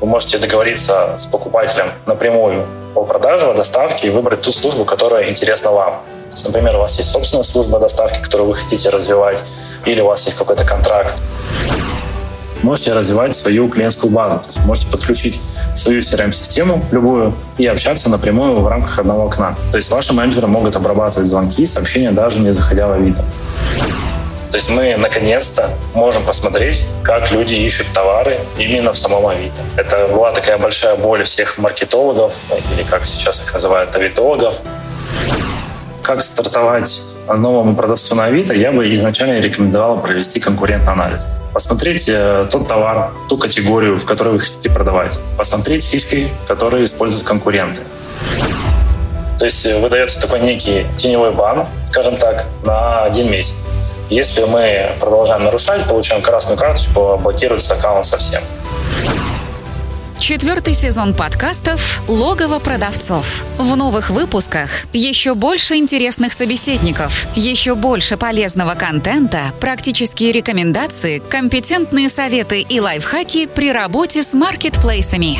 вы можете договориться с покупателем напрямую о продаже, о доставке и выбрать ту службу, которая интересна вам. Например, у вас есть собственная служба доставки, которую вы хотите развивать, или у вас есть какой-то контракт. Можете развивать свою клиентскую базу, то есть можете подключить свою CRM-систему любую и общаться напрямую в рамках одного окна. То есть ваши менеджеры могут обрабатывать звонки, сообщения даже не заходя в Авито. То есть мы наконец-то можем посмотреть, как люди ищут товары именно в самом Авито. Это была такая большая боль всех маркетологов, или как сейчас их называют, авитологов. Как стартовать новому продавцу на Авито, я бы изначально рекомендовал провести конкурентный анализ. Посмотреть э, тот товар, ту категорию, в которой вы хотите продавать. Посмотреть фишки, которые используют конкуренты. То есть э, выдается такой некий теневой бан, скажем так, на один месяц. Если мы продолжаем нарушать, получаем красную карточку, блокируется аккаунт совсем. Четвертый сезон подкастов «Логово продавцов». В новых выпусках еще больше интересных собеседников, еще больше полезного контента, практические рекомендации, компетентные советы и лайфхаки при работе с маркетплейсами.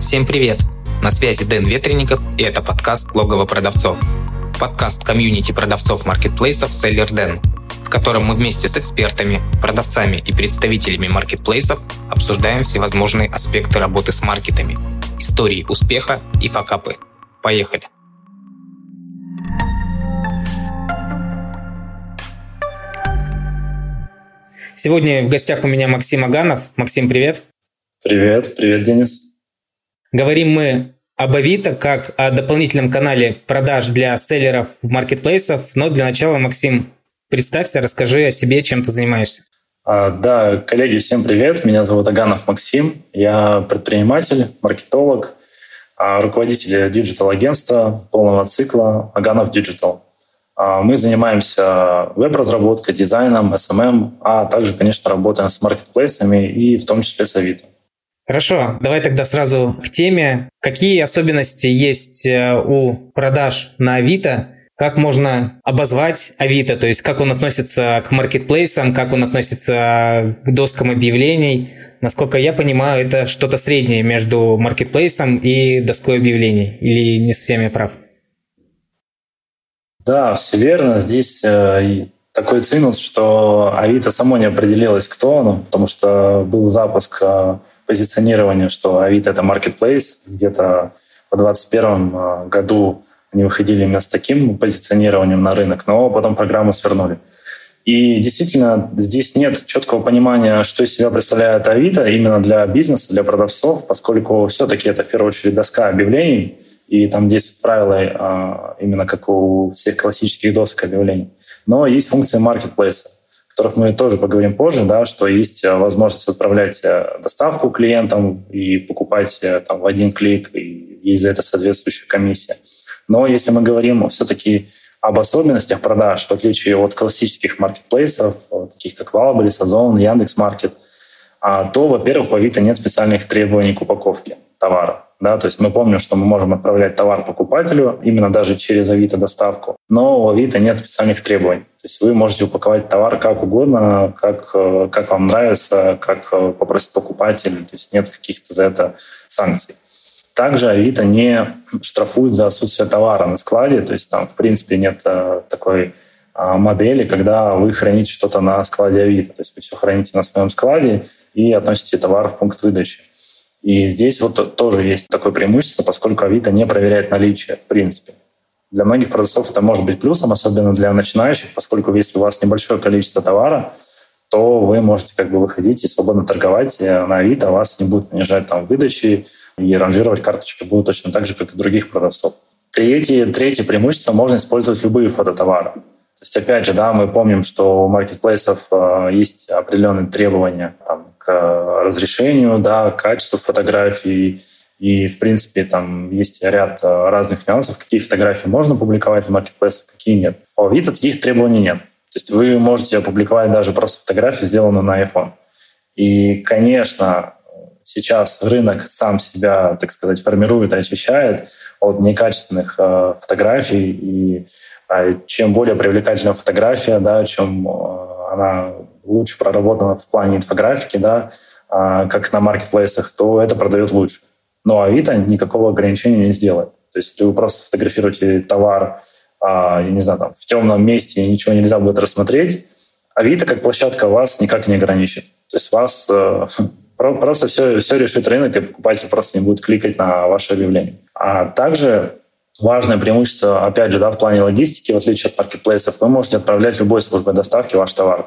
Всем привет! На связи Дэн Ветренников, и это подкаст «Логово продавцов». Подкаст комьюнити продавцов маркетплейсов «Селлер Дэн», в котором мы вместе с экспертами, продавцами и представителями маркетплейсов обсуждаем всевозможные аспекты работы с маркетами, истории успеха и факапы. Поехали! Сегодня в гостях у меня Максим Аганов. Максим, привет. Привет, привет, Денис. Говорим мы об Авито как о дополнительном канале продаж для селлеров в маркетплейсов. Но для начала, Максим, представься, расскажи о себе, чем ты занимаешься. А, да, коллеги, всем привет. Меня зовут Оганов Максим. Я предприниматель, маркетолог, а, руководитель digital-агентства полного цикла Оганов Digital. А, мы занимаемся веб-разработкой, дизайном, SMM, а также, конечно, работаем с маркетплейсами и в том числе с Авито. Хорошо, давай тогда сразу к теме. Какие особенности есть э, у продаж на Авито? Как можно обозвать Авито? То есть как он относится к маркетплейсам, как он относится к доскам объявлений? Насколько я понимаю, это что-то среднее между маркетплейсом и доской объявлений. Или не совсем я прав? Да, все верно. Здесь э, такой цинус, что Авито само не определилось, кто оно, потому что был запуск э, позиционирования, что Авито — это marketplace. Где-то в 2021 э, году они выходили именно с таким позиционированием на рынок, но потом программу свернули. И действительно, здесь нет четкого понимания, что из себя представляет Авито именно для бизнеса, для продавцов, поскольку все-таки это в первую очередь доска объявлений, и там действуют правила а, именно как у всех классических досок объявлений. Но есть функция маркетплейса, которых мы тоже поговорим позже, да, что есть э, возможность отправлять э, доставку клиентам и покупать э, там, в один клик, и есть за это соответствующая комиссия. Но если мы говорим все-таки об особенностях продаж, в отличие от классических маркетплейсов, таких как Валберис, Озон, Яндекс.Маркет, то, во-первых, у Авито нет специальных требований к упаковке товара. Да, то есть мы помним, что мы можем отправлять товар покупателю именно даже через Авито доставку, но у Авито нет специальных требований. То есть вы можете упаковать товар как угодно, как, э, как вам нравится, как э, попросит покупатель, то есть нет каких-то за это санкций. Также Авито не штрафует за отсутствие товара на складе, то есть там в принципе нет э, такой модели, когда вы храните что-то на складе Авито. То есть вы все храните на своем складе и относите товар в пункт выдачи. И здесь вот тоже есть такое преимущество, поскольку Авито не проверяет наличие в принципе. Для многих продавцов это может быть плюсом, особенно для начинающих, поскольку если у вас небольшое количество товара, то вы можете как бы выходить и свободно торговать на Авито, вас не будет понижать там выдачи, и ранжировать карточки будут точно так же, как и других продавцов. Третье, третье преимущество – можно использовать любые фототовары. То есть, опять же, да, мы помним, что у маркетплейсов э, есть определенные требования там, к разрешению, да, к качеству фотографий. И, в принципе, там есть ряд э, разных нюансов, какие фотографии можно публиковать на маркетплейсах, какие нет. У Авито таких требований нет. То есть вы можете опубликовать даже просто фотографию, сделанную на iPhone. И, конечно, сейчас рынок сам себя, так сказать, формирует и очищает от некачественных э, фотографий. И э, чем более привлекательная фотография, да, чем э, она лучше проработана в плане инфографики, да, э, как на маркетплейсах, то это продает лучше. Но Авито никакого ограничения не сделает. То есть, если вы просто фотографируете товар, э, я не знаю, там, в темном месте, и ничего нельзя будет рассмотреть, Авито как площадка вас никак не ограничит. То есть вас э, просто все, все решит рынок, и покупатель просто не будет кликать на ваше объявление. А также важное преимущество, опять же, да, в плане логистики, в отличие от маркетплейсов, вы можете отправлять любой службой доставки ваш товар.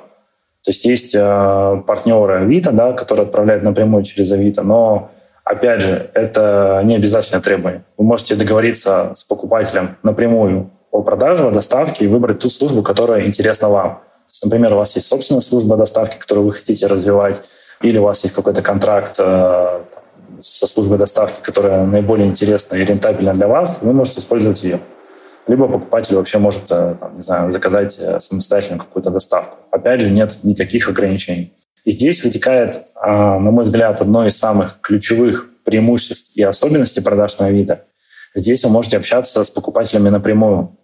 То есть есть э, партнеры Авито, да, которые отправляют напрямую через Авито, но опять же, это не обязательное требование. Вы можете договориться с покупателем напрямую о продаже, о доставке и выбрать ту службу, которая интересна вам. То есть, например, у вас есть собственная служба доставки, которую вы хотите развивать, или у вас есть какой-то контракт э, со службой доставки, которая наиболее интересна и рентабельна для вас, вы можете использовать ее. Либо покупатель вообще может, э, там, не знаю, заказать э, самостоятельно какую-то доставку. Опять же, нет никаких ограничений. И здесь вытекает, на мой взгляд, одно из самых ключевых преимуществ и особенностей продаж на Авито. Здесь вы можете общаться с покупателями напрямую.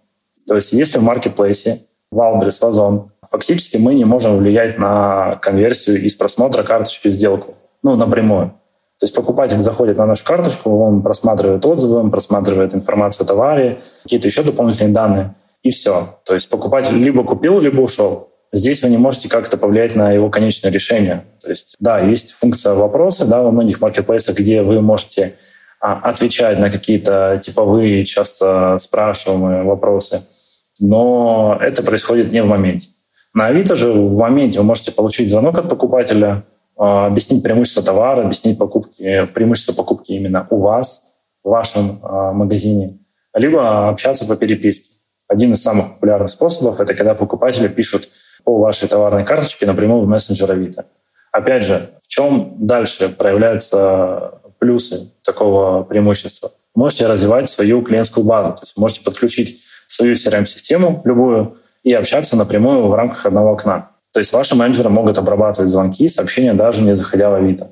То есть если в маркетплейсе Валбрис, Озон. Фактически мы не можем влиять на конверсию из просмотра карточки в сделку, ну, напрямую. То есть покупатель заходит на нашу карточку, он просматривает отзывы, он просматривает информацию о товаре, какие-то еще дополнительные данные, и все. То есть покупатель либо купил, либо ушел. Здесь вы не можете как-то повлиять на его конечное решение. То есть, да, есть функция вопроса да, во многих маркетплейсах, где вы можете а, отвечать на какие-то типовые, часто спрашиваемые вопросы – но это происходит не в моменте. На Авито же в моменте вы можете получить звонок от покупателя, а, объяснить преимущество товара, объяснить покупки, преимущество покупки именно у вас, в вашем а, магазине, либо общаться по переписке. Один из самых популярных способов – это когда покупатели пишут по вашей товарной карточке напрямую в мессенджер Авито. Опять же, в чем дальше проявляются плюсы такого преимущества? Можете развивать свою клиентскую базу, то есть можете подключить свою CRM-систему любую и общаться напрямую в рамках одного окна. То есть ваши менеджеры могут обрабатывать звонки, сообщения, даже не заходя в Авито.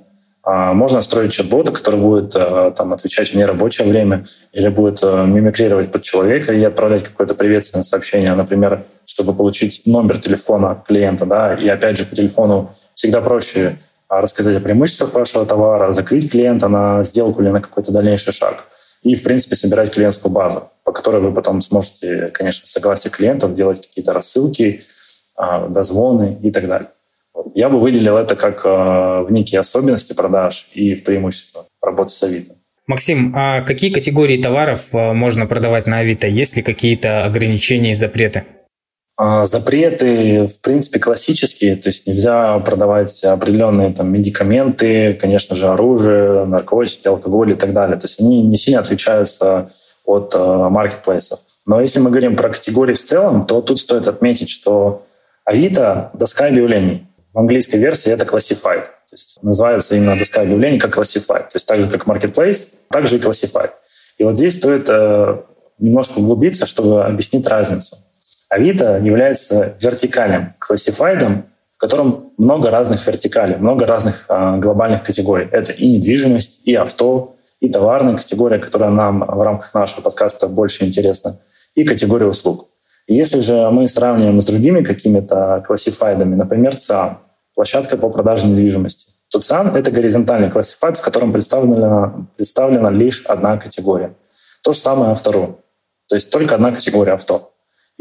А можно строить чат-бота, который будет э, там, отвечать в нерабочее время или будет э, мимикрировать под человека и отправлять какое-то приветственное сообщение, например, чтобы получить номер телефона клиента. Да? И опять же, по телефону всегда проще а, рассказать о преимуществах вашего товара, закрыть клиента на сделку или на какой-то дальнейший шаг и, в принципе, собирать клиентскую базу, по которой вы потом сможете, конечно, согласие клиентов делать какие-то рассылки, а, дозвоны и так далее. Я бы выделил это как а, в некие особенности продаж и в преимущество работы с Авито. Максим, а какие категории товаров а, можно продавать на Авито? Есть ли какие-то ограничения и запреты? А, запреты, в принципе, классические, то есть нельзя продавать определенные там, медикаменты, конечно же, оружие, наркотики, алкоголь и так далее. То есть они не сильно отличаются от э, маркетплейсов. Но если мы говорим про категории в целом, то тут стоит отметить, что Авито – доска объявлений. В английской версии это classified. То есть называется именно доска объявлений как classified. То есть так же, как marketplace, так же и classified. И вот здесь стоит э, немножко углубиться, чтобы объяснить разницу. Авито является вертикальным классифайдом, в котором много разных вертикалей, много разных э, глобальных категорий. Это и недвижимость, и авто, и товарная категория, которая нам в рамках нашего подкаста больше интересна, и категория услуг. Если же мы сравниваем с другими какими-то классифайдами, например, ЦИАН, площадка по продаже недвижимости, то ЦИАН — это горизонтальный классифайд, в котором представлена, представлена лишь одна категория. То же самое автору. То есть только одна категория авто.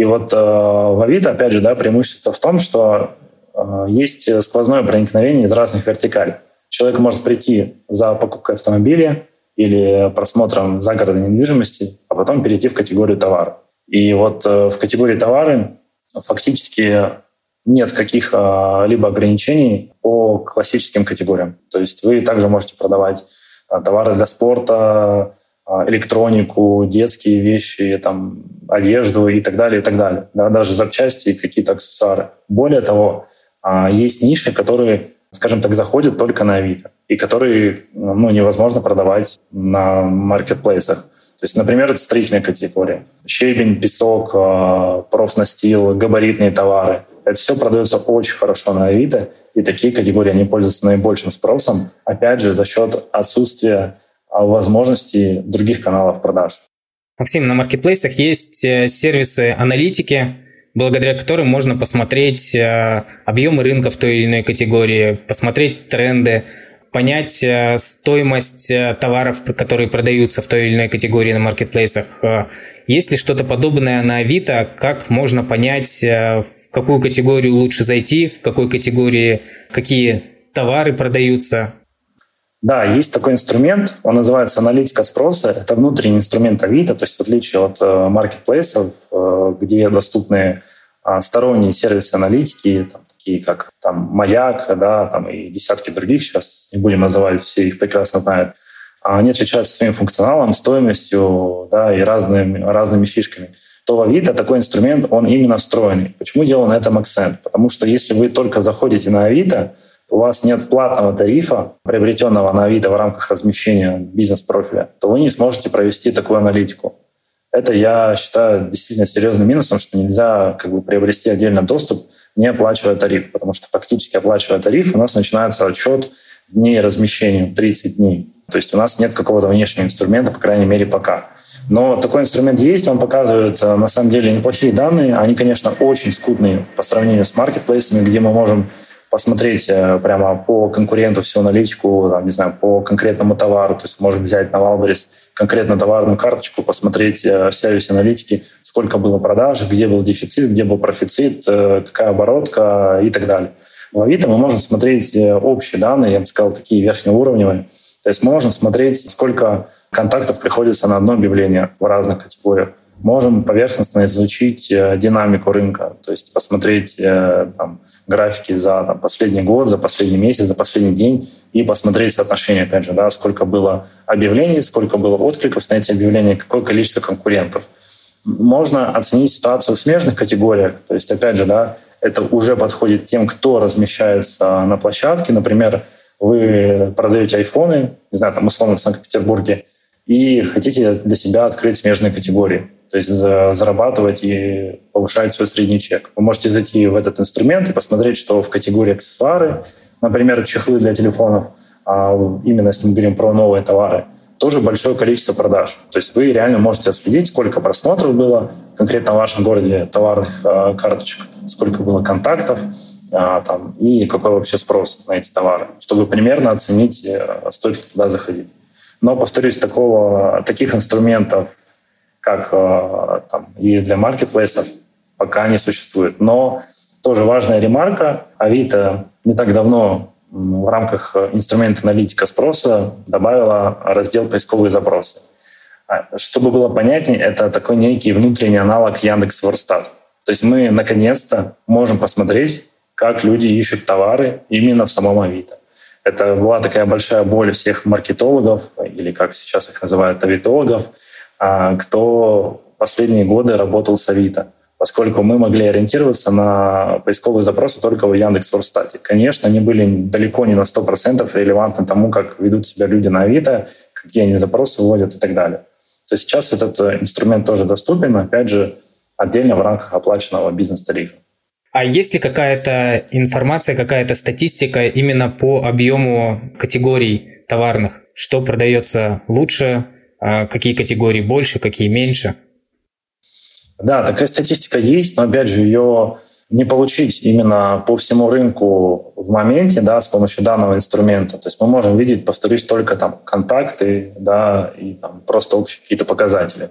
И вот э, в Авито, опять же, да, преимущество в том, что э, есть сквозное проникновение из разных вертикалей. Человек может прийти за покупкой автомобиля или просмотром загородной недвижимости, а потом перейти в категорию товара. И вот э, в категории товары фактически нет каких-либо ограничений по классическим категориям. То есть вы также можете продавать товары для спорта, электронику, детские вещи, там, одежду и так далее, и так далее. Да, даже запчасти и какие-то аксессуары. Более того, а, есть ниши, которые, скажем так, заходят только на Авито и которые ну, невозможно продавать на маркетплейсах. То есть, например, это строительная категория. Щебень, песок, а, профнастил, габаритные товары. Это все продается очень хорошо на Авито, и такие категории, они пользуются наибольшим спросом, опять же, за счет отсутствия возможностей других каналов продаж. Максим, на маркетплейсах есть э, сервисы аналитики, благодаря которым можно посмотреть э, объемы рынка в той или иной категории, посмотреть тренды, понять э, стоимость товаров, которые продаются в той или иной категории на маркетплейсах. Есть ли что-то подобное на Авито? Как можно понять, в какую категорию лучше зайти, в какой категории какие товары продаются? Да, есть такой инструмент, он называется аналитика спроса. Это внутренний инструмент Авито, то есть в отличие от маркетплейсов, где доступны а, сторонние сервисы аналитики, там, такие как там Маяк, да, там и десятки других, сейчас не будем называть, все их прекрасно знают, а они отличаются своим функционалом, стоимостью да, и разными, разными фишками то в Авито такой инструмент, он именно встроенный. Почему делал на этом акцент? Потому что если вы только заходите на Авито, у вас нет платного тарифа, приобретенного на Авито в рамках размещения бизнес-профиля, то вы не сможете провести такую аналитику. Это я считаю действительно серьезным минусом, что нельзя как бы приобрести отдельно доступ не оплачивая тариф, потому что фактически оплачивая тариф, у нас начинается отчет дней размещения, 30 дней. То есть у нас нет какого-то внешнего инструмента, по крайней мере, пока. Но такой инструмент есть, он показывает э, на самом деле неплохие данные. Они, конечно, очень скудные по сравнению с маркетплейсами, где мы можем посмотреть э, прямо по конкуренту всю аналитику, там, не знаю, по конкретному товару. То есть можем взять на Wildberries конкретно товарную карточку, посмотреть э, в сервисе аналитики, сколько было продаж, где был дефицит, где был профицит, э, какая оборотка и так далее. В Авито мы можем смотреть общие данные, я бы сказал, такие верхнеуровневые. То есть можем смотреть, сколько контактов приходится на одно объявление в разных категориях можем поверхностно изучить э, динамику рынка, то есть посмотреть э, там, графики за там, последний год, за последний месяц, за последний день и посмотреть соотношение, опять же, да, сколько было объявлений, сколько было откликов на эти объявления, какое количество конкурентов. Можно оценить ситуацию в смежных категориях, то есть, опять же, да, это уже подходит тем, кто размещается на площадке. Например, вы продаете айфоны, не знаю, там условно в Санкт-Петербурге, и хотите для себя открыть смежные категории то есть зарабатывать и повышать свой средний чек. Вы можете зайти в этот инструмент и посмотреть, что в категории аксессуары, например, чехлы для телефонов, а именно если мы говорим про новые товары, тоже большое количество продаж. То есть вы реально можете отследить, сколько просмотров было конкретно в вашем городе товарных э, карточек, сколько было контактов, э, там, и какой вообще спрос на эти товары, чтобы примерно оценить, э, стоит ли туда заходить. Но, повторюсь, такого, таких инструментов как э, там, и для маркетплейсов, пока не существует. Но тоже важная ремарка. Авито не так давно в рамках инструмента аналитика спроса добавила раздел «Поисковые запросы». А, чтобы было понятнее, это такой некий внутренний аналог Яндекс Ворстат. То есть мы наконец-то можем посмотреть, как люди ищут товары именно в самом Авито. Это была такая большая боль всех маркетологов, или как сейчас их называют, авитологов – кто последние годы работал с Авито, поскольку мы могли ориентироваться на поисковые запросы только в Яндекс.Форстате. Конечно, они были далеко не на 100% релевантны тому, как ведут себя люди на Авито, какие они запросы вводят и так далее. То есть сейчас этот э, инструмент тоже доступен, опять же, отдельно в рамках оплаченного бизнес-тарифа. А есть ли какая-то информация, какая-то статистика именно по объему категорий товарных? Что продается лучше, а какие категории больше, какие меньше? Да, такая статистика есть, но опять же ее не получить именно по всему рынку в моменте, да, с помощью данного инструмента. То есть мы можем видеть, повторюсь, только там контакты, да, и там просто общие какие-то показатели.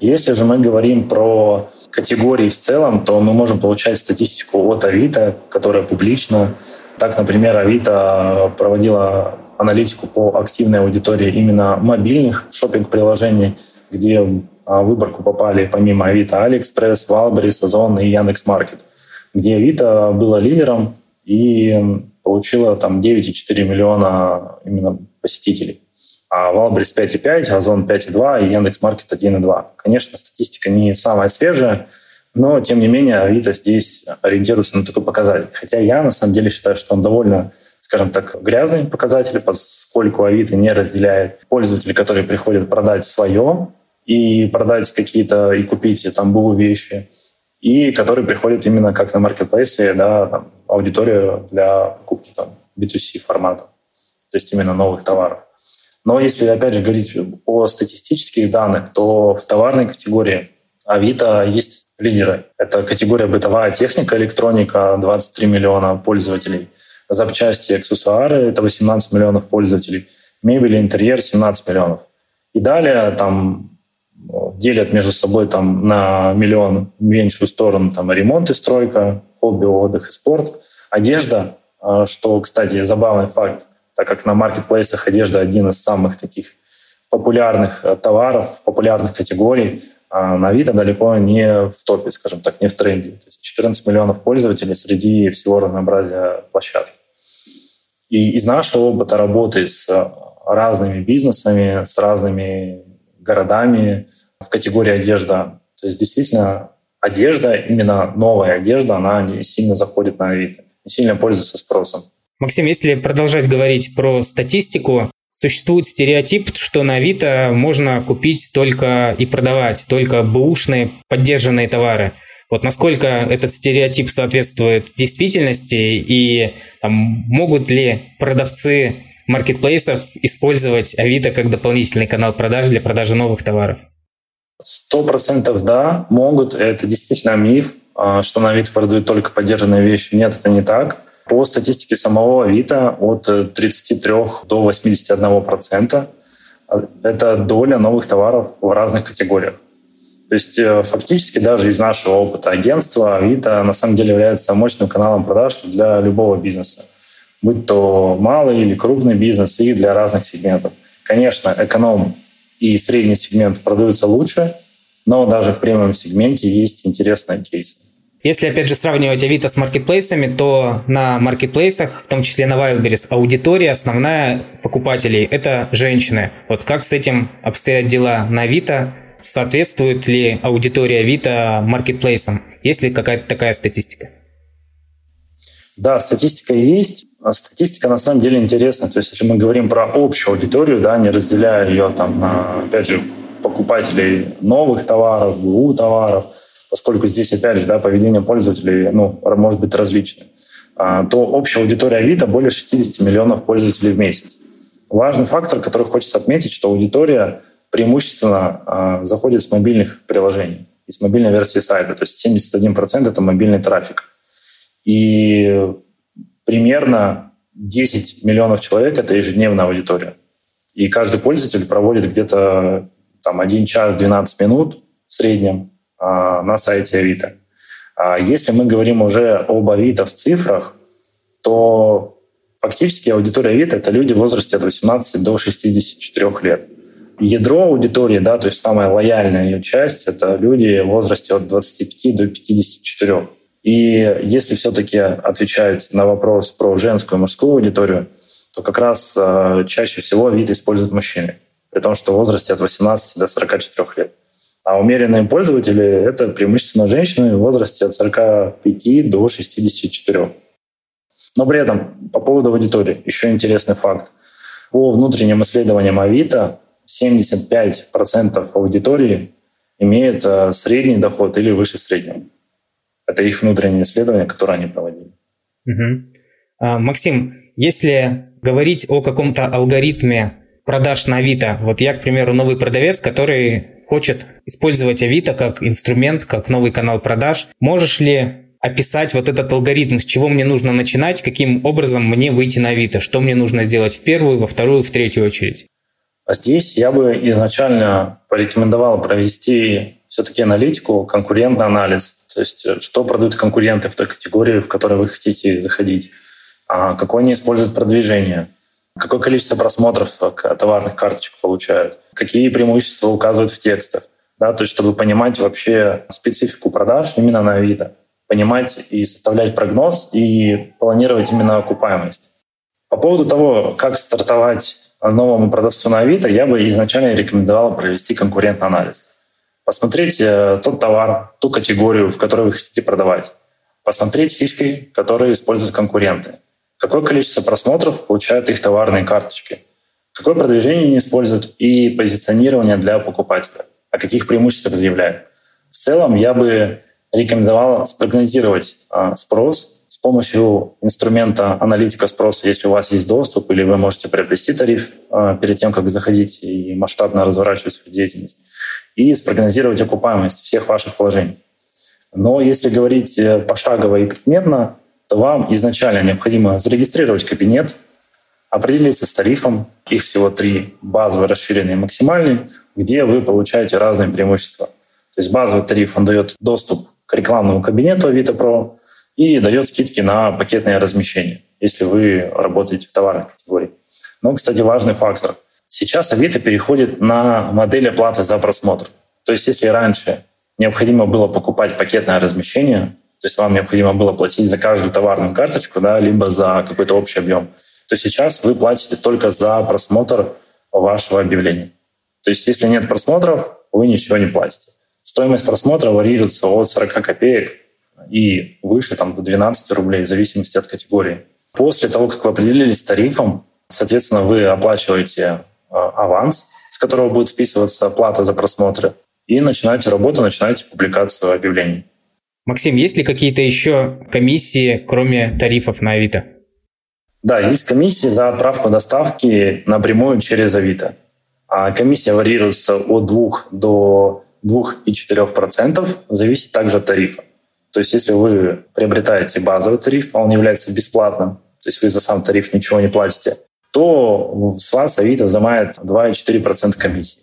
Если же мы говорим про категории в целом, то мы можем получать статистику от Авито, которая публична. Так, например, Авито проводила аналитику по активной аудитории именно мобильных шопинг-приложений, где а, в выборку попали помимо Авито AliExpress, Wildberries, Озон и Яндекс.Маркет, где Авито было лидером и получила там 9,4 миллиона именно посетителей. А Валберис 5,5, Озон 5,2 и Яндекс.Маркет 1,2. Конечно, статистика не самая свежая, но, тем не менее, Авито здесь ориентируется на такой показатель. Хотя я, на самом деле, считаю, что он довольно скажем так, грязные показатели, поскольку Авито не разделяет пользователей, которые приходят продать свое и продать какие-то и купить там БУ вещи. и который приходит именно как на маркетплейсе, да, там, аудиторию для покупки там, B2C формата, то есть именно новых товаров. Но если, опять же, говорить о статистических данных, то в товарной категории Авито есть лидеры. Это категория бытовая техника, электроника, 23 миллиона пользователей. Запчасти, аксессуары – это 18 миллионов пользователей. Мебель, интерьер – 17 миллионов. И далее там делят между собой там на миллион меньшую сторону там ремонт и стройка, хобби, отдых и спорт. Одежда, а, что, кстати, забавный факт, так как на маркетплейсах одежда один из самых таких популярных э, товаров, популярных категорий, а на Авито далеко не в топе, скажем так, не в тренде. То есть 14 миллионов пользователей среди всего разнообразия площадок. И из нашего опыта работы с разными бизнесами, с разными городами в категории одежда, то есть действительно одежда, именно новая одежда, она не сильно заходит на Авито, не сильно пользуется спросом. Максим, если продолжать говорить про статистику, существует стереотип, что на Авито можно купить только и продавать только бэушные поддержанные товары. Вот насколько этот стереотип соответствует действительности и там, могут ли продавцы маркетплейсов использовать Авито как дополнительный канал продаж для продажи новых товаров? Сто процентов да, могут. Это действительно миф, а, что на Авито продают только поддержанные вещи. Нет, это не так. По статистике самого Авито от 33 до 81 процента это доля новых товаров в разных категориях. То есть э, фактически даже из нашего опыта агентства Авито на самом деле является мощным каналом продаж для любого бизнеса будь то малый или крупный бизнес, и для разных сегментов. Конечно, эконом и средний сегмент продаются лучше, но даже в премиум сегменте есть интересные кейсы. Если, опять же, сравнивать Авито с маркетплейсами, то на маркетплейсах, в том числе на Wildberries, аудитория основная покупателей – это женщины. Вот как с этим обстоят дела на Авито? Соответствует ли аудитория Авито маркетплейсам? Есть ли какая-то такая статистика? Да, статистика есть. А статистика на самом деле интересна. То есть, если мы говорим про общую аудиторию, да, не разделяя ее там на, опять же, покупателей новых товаров, БУ товаров, поскольку здесь, опять же, да, поведение пользователей ну, может быть различным, а, то общая аудитория Авито более 60 миллионов пользователей в месяц. Важный фактор, который хочется отметить, что аудитория преимущественно а, заходит с мобильных приложений и с мобильной версии сайта. То есть 71% это мобильный трафик. И примерно 10 миллионов человек — это ежедневная аудитория. И каждый пользователь проводит где-то там 1 час 12 минут в среднем а, на сайте Авито. А если мы говорим уже об Авито в цифрах, то фактически аудитория Авито — это люди в возрасте от 18 до 64 лет. Ядро аудитории, да, то есть самая лояльная ее часть — это люди в возрасте от 25 до 54. И если все-таки отвечать на вопрос про женскую и мужскую аудиторию, то как раз э, чаще всего вид используют мужчины, при том, что в возрасте от 18 до 44 лет. А умеренные пользователи — это преимущественно женщины в возрасте от 45 до 64. Но при этом по поводу аудитории еще интересный факт. По внутренним исследованиям Авито 75% аудитории имеют э, средний доход или выше среднего. Это их внутреннее исследование, которое они проводили. Угу. А, Максим, если говорить о каком-то алгоритме продаж на Авито, вот я, к примеру, новый продавец, который хочет использовать Авито как инструмент, как новый канал продаж, можешь ли описать вот этот алгоритм, с чего мне нужно начинать, каким образом мне выйти на Авито, что мне нужно сделать в первую, во вторую, в третью очередь? А здесь я бы изначально порекомендовал провести все-таки аналитику, конкурентный анализ. То есть э, что продают конкуренты в той категории, в которой вы хотите заходить, а какое они используют продвижение, какое количество просмотров товарных карточек получают, какие преимущества указывают в текстах. Да, то есть чтобы понимать вообще специфику продаж именно на Авито, понимать и составлять прогноз и планировать именно окупаемость. По поводу того, как стартовать новому продавцу на Авито, я бы изначально рекомендовал провести конкурентный анализ. Посмотреть э, тот товар, ту категорию, в которой вы хотите продавать, посмотреть фишки, которые используют конкуренты, какое количество просмотров получают их товарные карточки, какое продвижение они используют и позиционирование для покупателя, о каких преимуществах заявляют. В целом я бы рекомендовал спрогнозировать а, спрос с помощью инструмента аналитика спроса, если у вас есть доступ, или вы можете приобрести тариф а, перед тем, как заходить и масштабно разворачивать свою деятельность, и спрогнозировать окупаемость всех ваших вложений. Но если говорить э, пошагово и предметно, то вам изначально необходимо зарегистрировать кабинет, определиться с тарифом, их всего три, базовый, расширенный и максимальный, где вы получаете разные преимущества. То есть базовый тариф, он дает доступ к рекламному кабинету Авито Pro и дает скидки на пакетное размещение, если вы работаете в товарной категории. Но, кстати, важный фактор. Сейчас Авито переходит на модель оплаты за просмотр. То есть если раньше необходимо было покупать пакетное размещение, то есть вам необходимо было платить за каждую товарную карточку, да, либо за какой-то общий объем, то сейчас вы платите только за просмотр вашего объявления. То есть если нет просмотров, вы ничего не платите. Стоимость просмотра варьируется от 40 копеек и выше там, до 12 рублей, в зависимости от категории. После того, как вы определились с тарифом, соответственно, вы оплачиваете э, аванс, с которого будет списываться плата за просмотры, и начинаете работу, начинаете публикацию объявлений. Максим, есть ли какие-то еще комиссии, кроме тарифов на Авито? Да, есть комиссии за отправку доставки напрямую через Авито. А комиссия варьируется от 2 до 2,4%, зависит также от тарифа. То есть если вы приобретаете базовый тариф, а он является бесплатным, то есть вы за сам тариф ничего не платите, то с вас Авито взимает 2,4% комиссии.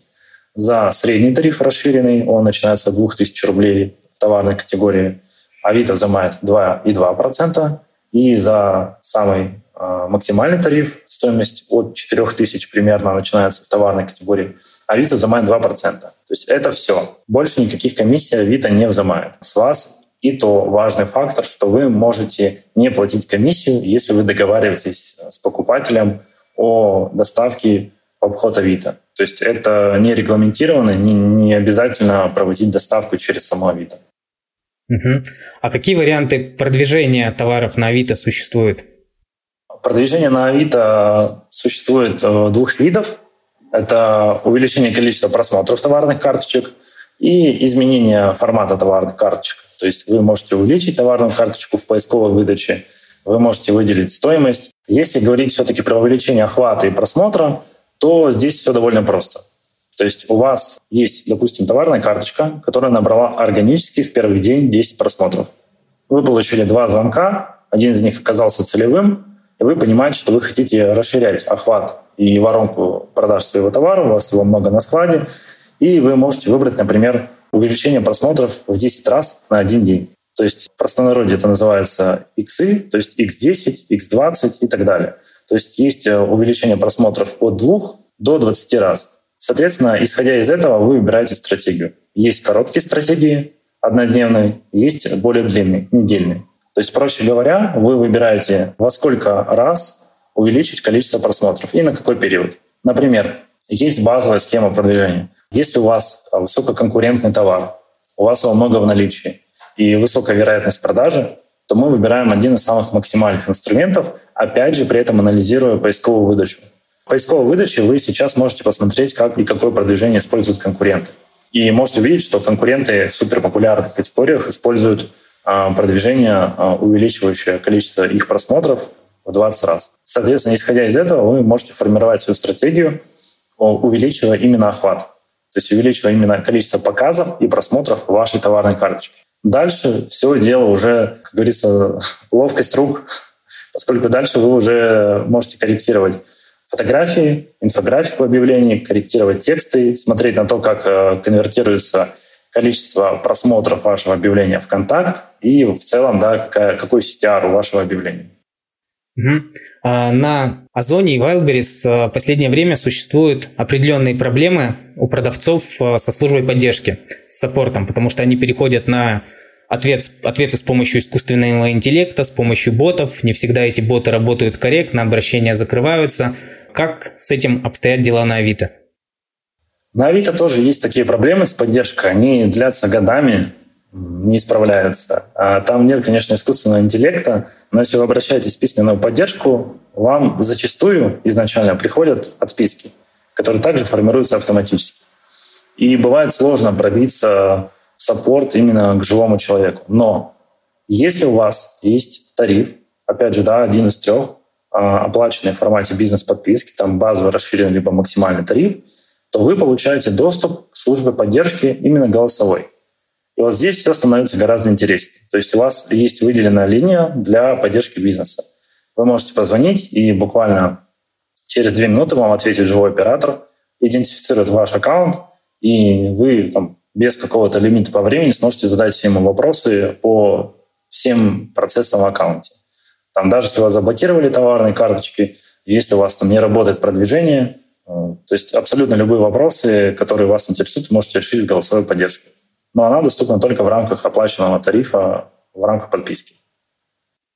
За средний тариф расширенный, он начинается от 2000 рублей в товарной категории, Авито взимает 2,2%, и за самый э, максимальный тариф, стоимость от 4000 примерно начинается в товарной категории, Авито взимает 2%. То есть это все. Больше никаких комиссий Авито не взимает с вас. И то важный фактор, что вы можете не платить комиссию, если вы договариваетесь с покупателем о доставке в обход Авито. То есть это не регламентировано, не, не обязательно проводить доставку через само Авито. Угу. А какие варианты продвижения товаров на Авито существуют? Продвижение на Авито существует э, двух видов. Это увеличение количества просмотров товарных карточек и изменение формата товарных карточек. То есть вы можете увеличить товарную карточку в поисковой выдаче, вы можете выделить стоимость. Если говорить все-таки про увеличение охвата и просмотра, то здесь все довольно просто. То есть у вас есть, допустим, товарная карточка, которая набрала органически в первый день 10 просмотров. Вы получили два звонка, один из них оказался целевым, и вы понимаете, что вы хотите расширять охват и воронку продаж своего товара, у вас его много на складе, и вы можете выбрать, например, увеличение просмотров в 10 раз на один день. То есть в простонародье это называется иксы, то есть x10, x20 и так далее. То есть есть э, увеличение просмотров от 2 до 20 раз. Соответственно, исходя из этого, вы выбираете стратегию. Есть короткие стратегии, однодневные, есть более длинные, недельные. То есть, проще говоря, вы выбираете, во сколько раз увеличить количество просмотров и на какой период. Например, есть базовая схема продвижения. Если у вас высококонкурентный товар, у вас его много в наличии и высокая вероятность продажи, то мы выбираем один из самых максимальных инструментов, опять же, при этом анализируя поисковую выдачу. В поисковой выдаче вы сейчас можете посмотреть, как и какое продвижение используют конкуренты. И можете увидеть, что конкуренты в суперпопулярных категориях используют а, продвижение, а, увеличивающее количество их просмотров в 20 раз. Соответственно, исходя из этого, вы можете формировать свою стратегию, увеличивая именно охват. То есть увеличивая именно количество показов и просмотров вашей товарной карточки. Дальше все дело уже, как говорится, ловкость рук, поскольку дальше вы уже можете корректировать фотографии, инфографику объявлений, корректировать тексты, смотреть на то, как э, конвертируется количество просмотров вашего объявления в контакт и в целом, да, какая, какой CTR у вашего объявления. Угу. На Озоне и Wildberries э, в последнее время существуют определенные проблемы у продавцов э, со службой поддержки, с саппортом, потому что они переходят на ответ, ответы с помощью искусственного интеллекта, с помощью ботов. Не всегда эти боты работают корректно, обращения закрываются. Как с этим обстоят дела на Авито? На Авито тоже есть такие проблемы с поддержкой. Они длятся годами, не исправляются. А там нет, конечно, искусственного интеллекта, но если вы обращаетесь в письменную поддержку, вам зачастую изначально приходят отписки, которые также формируются автоматически. И бывает сложно пробиться саппорт именно к живому человеку. Но если у вас есть тариф, опять же, да, один из трех, а, оплаченный в формате бизнес-подписки, там базовый, расширенный, либо максимальный тариф, то вы получаете доступ к службе поддержки именно голосовой. И вот здесь все становится гораздо интереснее. То есть у вас есть выделенная линия для поддержки бизнеса. Вы можете позвонить, и буквально через две минуты вам ответит живой оператор, идентифицирует ваш аккаунт, и вы там, без какого-то лимита по времени сможете задать всем вопросы по всем процессам в аккаунте. Там, даже если вас заблокировали товарные карточки, если у вас там не работает продвижение, э, то есть абсолютно любые вопросы, которые вас интересуют, вы можете решить в голосовой поддержке. Но она доступна только в рамках оплаченного тарифа, в рамках подписки.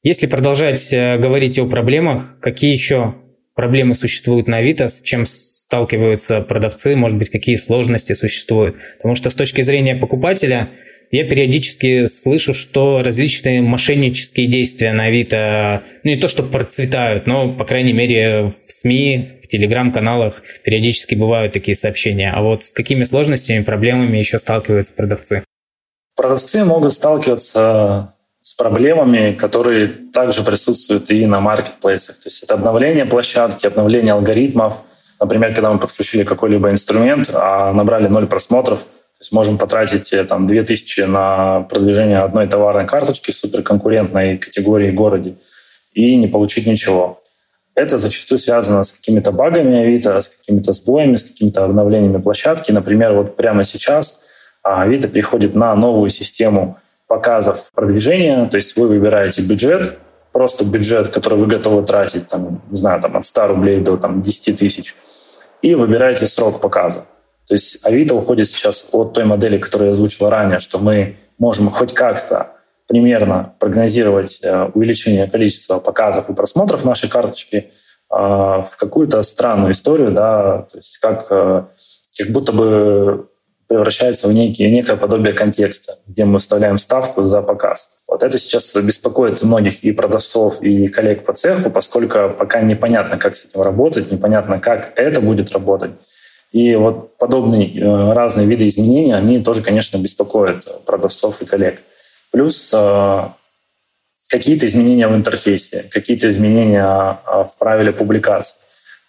Если продолжать э, говорить о проблемах, какие еще проблемы существуют на Авито, с чем сталкиваются продавцы, может быть, какие сложности существуют. Потому что с точки зрения покупателя я периодически слышу, что различные мошеннические действия на Авито, ну не то, что процветают, но, по крайней мере, в СМИ, в телеграм-каналах периодически бывают такие сообщения. А вот с какими сложностями, проблемами еще сталкиваются продавцы? Продавцы могут сталкиваться с проблемами, которые также присутствуют и на маркетплейсах. То есть это обновление площадки, обновление алгоритмов. Например, когда мы подключили какой-либо инструмент, а набрали ноль просмотров, то есть можем потратить э, там 2000 на продвижение одной товарной карточки в суперконкурентной категории городе и не получить ничего. Это зачастую связано с какими-то багами Авито, с какими-то сбоями, с какими-то обновлениями площадки. Например, вот прямо сейчас а, Авито переходит на новую систему показов продвижения, то есть вы выбираете бюджет, просто бюджет, который вы готовы тратить, там, не знаю, там, от 100 рублей до там, 10 тысяч, и выбираете срок показа. То есть Авито уходит сейчас от той модели, которую я озвучил ранее, что мы можем хоть как-то примерно прогнозировать э, увеличение количества показов и просмотров нашей карточки э, в какую-то странную историю, да, то есть как, э, как будто бы превращается в некие, некое подобие контекста, где мы вставляем ставку за показ. Вот это сейчас беспокоит многих и продавцов, и коллег по цеху, поскольку пока непонятно, как с этим работать, непонятно, как это будет работать. И вот подобные э, разные виды изменений, они тоже, конечно, беспокоят продавцов и коллег. Плюс э, какие-то изменения в интерфейсе, какие-то изменения э, в правиле публикации.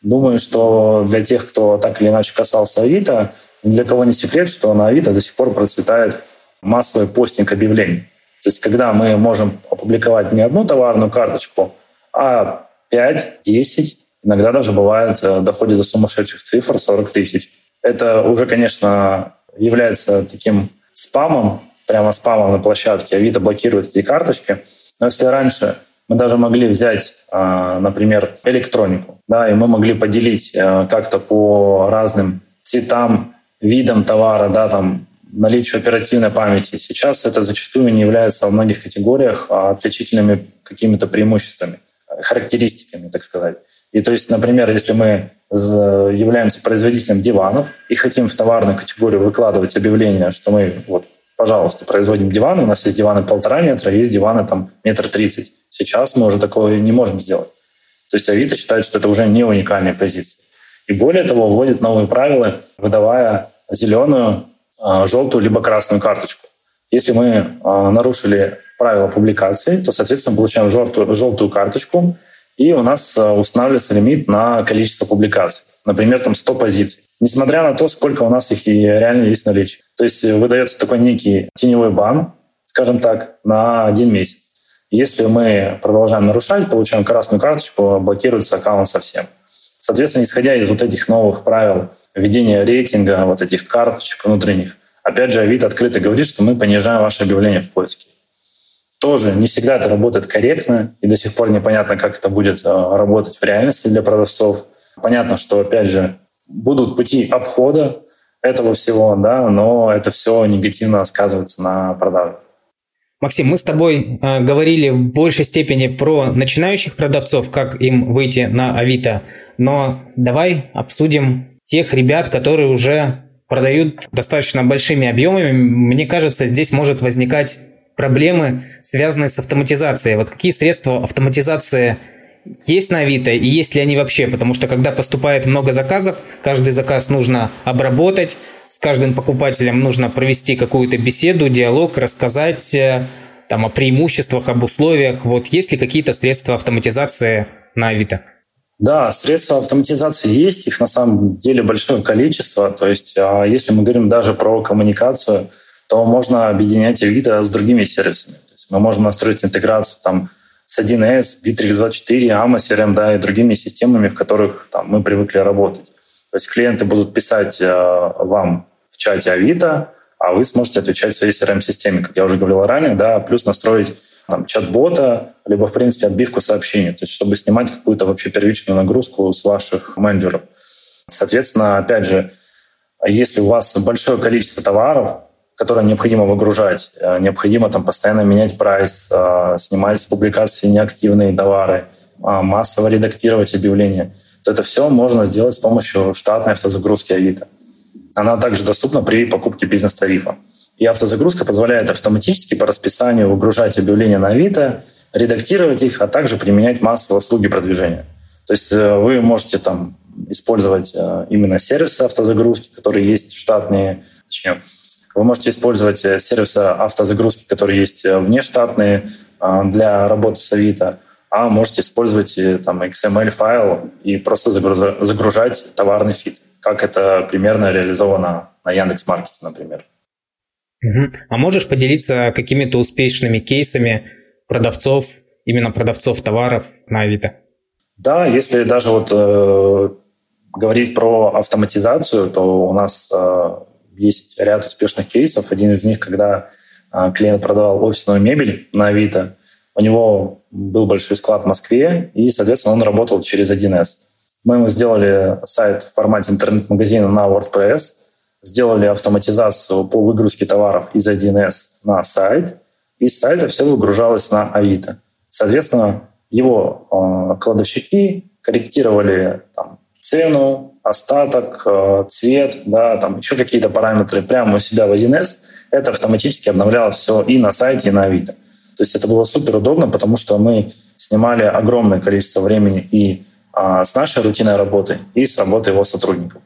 Думаю, что для тех, кто так или иначе касался Авито, для кого не секрет, что на Авито до сих пор процветает массовый постинг объявлений. То есть когда мы можем опубликовать не одну товарную карточку, а 5, 10, иногда даже бывает, э, доходит до сумасшедших цифр 40 тысяч. Это уже, конечно, является таким спамом, прямо спамом на площадке. Авито блокирует эти карточки. Но если раньше мы даже могли взять, э, например, электронику, да, и мы могли поделить э, как-то по разным цветам видом товара, да, там, наличию оперативной памяти. Сейчас это зачастую не является во многих категориях а отличительными какими-то преимуществами, характеристиками, так сказать. И то есть, например, если мы являемся производителем диванов и хотим в товарную категорию выкладывать объявление, что мы, вот, пожалуйста, производим диваны, у нас есть диваны полтора метра, есть диваны там метр тридцать. Сейчас мы уже такое не можем сделать. То есть Авито считает, что это уже не уникальная позиция. И более того, вводит новые правила, выдавая зеленую, а, желтую либо красную карточку. Если мы а, нарушили правила публикации, то, соответственно, получаем желтую, желтую карточку, и у нас а, устанавливается лимит на количество публикаций. Например, там 100 позиций. Несмотря на то, сколько у нас их и реально есть наличие. То есть выдается такой некий теневой бан, скажем так, на один месяц. Если мы продолжаем нарушать, получаем красную карточку, блокируется аккаунт совсем. Соответственно, исходя из вот этих новых правил ведения рейтинга, вот этих карточек внутренних, опять же, Авито открыто говорит, что мы понижаем ваше объявление в поиске. Тоже не всегда это работает корректно, и до сих пор непонятно, как это будет э, работать в реальности для продавцов. Понятно, что, опять же, будут пути обхода этого всего, да, но это все негативно сказывается на продаже. Максим, мы с тобой э, говорили в большей степени про начинающих продавцов, как им выйти на Авито, но давай обсудим тех ребят, которые уже продают достаточно большими объемами. Мне кажется, здесь может возникать проблемы, связанные с автоматизацией. Вот какие средства автоматизации есть на Авито и есть ли они вообще? Потому что когда поступает много заказов, каждый заказ нужно обработать, с каждым покупателем нужно провести какую-то беседу, диалог, рассказать э, там, о преимуществах, об условиях. Вот есть ли какие-то средства автоматизации на Авито? Да, средства автоматизации есть, их на самом деле большое количество. То есть, а если мы говорим даже про коммуникацию, то можно объединять Авито с другими сервисами. То есть мы можем настроить интеграцию там, с 1С, Bittrex24, AMA CRM, да, и другими системами, в которых там, мы привыкли работать. То есть клиенты будут писать э, вам в чате Авито, а вы сможете отвечать своей CRM-системе, как я уже говорил ранее, да, плюс настроить там, чат-бота, либо, в принципе, отбивку сообщений, то есть чтобы снимать какую-то вообще первичную нагрузку с ваших менеджеров. Соответственно, опять же, если у вас большое количество товаров, которые необходимо выгружать, э, необходимо там постоянно менять прайс, э, снимать с публикации неактивные товары, а, массово редактировать объявления, то это все можно сделать с помощью штатной автозагрузки Авито. Она также доступна при покупке бизнес-тарифа. И автозагрузка позволяет автоматически по расписанию выгружать объявления на Авито, редактировать их, а также применять массовые услуги продвижения. То есть э, вы можете там использовать э, именно сервисы автозагрузки, которые есть штатные, точнее, вы можете использовать э, сервисы автозагрузки, которые есть внештатные для работы с Авито, а можете использовать там XML-файл и просто загружать товарный фид, как это примерно реализовано на Яндекс.Маркете, например. Угу. А можешь поделиться какими-то успешными кейсами продавцов, именно продавцов товаров на Авито? Да, если даже вот э, говорить про автоматизацию, то у нас э, есть ряд успешных кейсов. Один из них, когда э, клиент продавал офисную мебель на Авито, у него был большой склад в Москве, и, соответственно, он работал через 1С. Мы ему сделали сайт в формате интернет-магазина на WordPress – сделали автоматизацию по выгрузке товаров из 1С на сайт, и с сайта все выгружалось на Авито. Соответственно, его э, кладовщики корректировали там, цену, остаток, э, цвет, да, там еще какие-то параметры прямо у себя в 1С. Это автоматически обновляло все и на сайте, и на Авито. То есть это было супер удобно, потому что мы снимали огромное количество времени и э, с нашей рутинной работы, и с работы его сотрудников.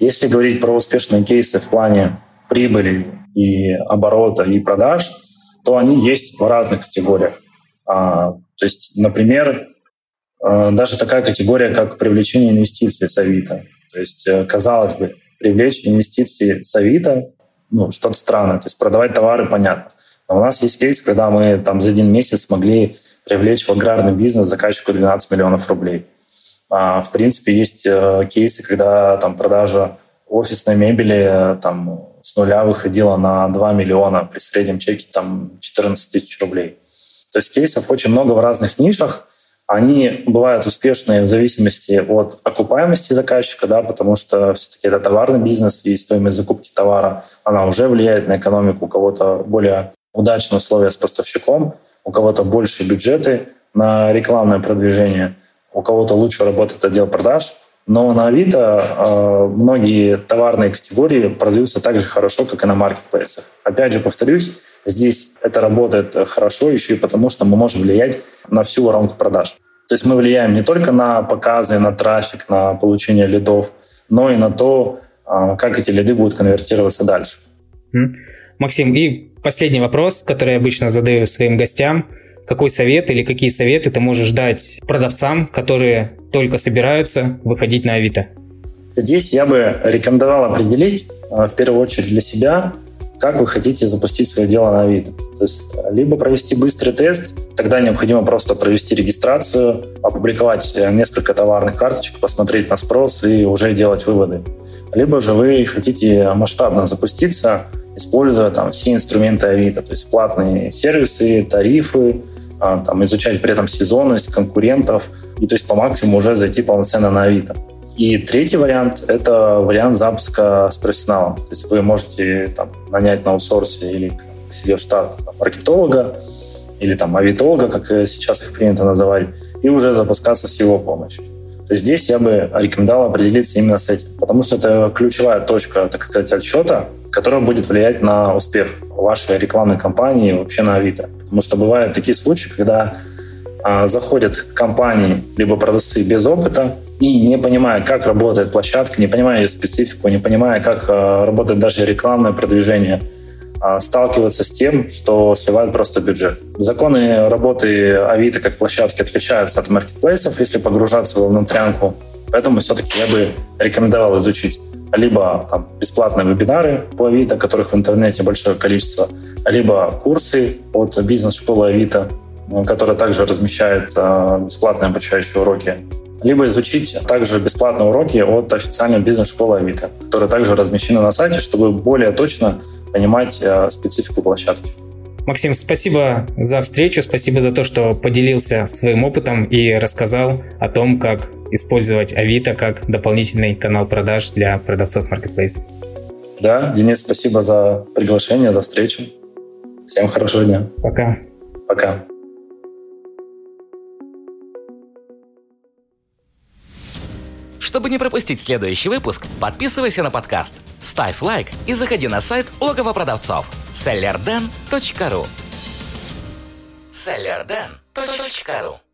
Если говорить про успешные кейсы в плане прибыли и оборота и продаж, то они есть в разных категориях. А, то есть, например, а, даже такая категория, как привлечение инвестиций с Авито. То есть, э, казалось бы, привлечь инвестиции с Авито, ну, что-то странное. То есть продавать товары, понятно. Но у нас есть кейс, когда мы там за один месяц смогли привлечь в аграрный бизнес заказчику 12 миллионов рублей. А, в принципе, есть э, кейсы, когда там продажа офисной мебели там с нуля выходила на 2 миллиона при среднем чеке там 14 тысяч рублей. То есть кейсов очень много в разных нишах. Они бывают успешные в зависимости от окупаемости заказчика, да, потому что все-таки это товарный бизнес, и стоимость закупки товара, она уже влияет на экономику. У кого-то более удачные условия с поставщиком, у кого-то больше бюджеты на рекламное продвижение – у кого-то лучше работает отдел продаж, но на Авито э, многие товарные категории продаются так же хорошо, как и на маркетплейсах. Опять же, повторюсь, здесь это работает хорошо еще и потому, что мы можем влиять на всю воронку продаж. То есть мы влияем не только на показы, на трафик, на получение лидов, но и на то, э, как эти лиды будут конвертироваться дальше. Максим, и последний вопрос, который я обычно задаю своим гостям – какой совет или какие советы ты можешь дать продавцам, которые только собираются выходить на Авито? Здесь я бы рекомендовал определить э, в первую очередь для себя, как вы хотите запустить свое дело на Авито. То есть либо провести быстрый тест, тогда необходимо просто провести регистрацию, опубликовать э, несколько товарных карточек, посмотреть на спрос и уже делать выводы. Либо же вы хотите масштабно запуститься, используя там все инструменты Авито, то есть платные сервисы, тарифы, там, изучать при этом сезонность конкурентов и то есть по максимуму уже зайти полноценно на Авито. И третий вариант – это вариант запуска с профессионалом. То есть вы можете там, нанять на аутсорсе или к себе в штат там, маркетолога или там авитолога, как сейчас их принято называть, и уже запускаться с его помощью. То есть здесь я бы рекомендовал определиться именно с этим, потому что это ключевая точка, так сказать, отсчета, которая будет влиять на успех вашей рекламной кампании вообще на Авито. Потому что бывают такие случаи, когда а, заходят компании либо продавцы без опыта и не понимая, как работает площадка, не понимая ее специфику, не понимая, как а, работает даже рекламное продвижение, а, сталкиваются с тем, что сливают просто бюджет. Законы работы Авито как площадки отличаются от маркетплейсов, если погружаться во внутрянку. Поэтому все-таки я бы рекомендовал изучить либо там, бесплатные вебинары по Авито, которых в интернете большое количество, либо курсы от бизнес-школы Авито, э, которая также размещает э, бесплатные обучающие уроки, либо изучить также бесплатные уроки от официальной бизнес-школы Авито, которые также размещены на сайте, чтобы более точно понимать э, специфику площадки. Максим, спасибо за встречу, спасибо за то, что поделился своим опытом и рассказал о том, как использовать Авито как дополнительный канал продаж для продавцов маркетплейса. Да, Денис, спасибо за приглашение, за встречу. Всем хорошего дня. Пока. Пока. Чтобы не пропустить следующий выпуск, подписывайся на подкаст, ставь лайк и заходи на сайт логово продавцов sellerden.ru sellerden.ru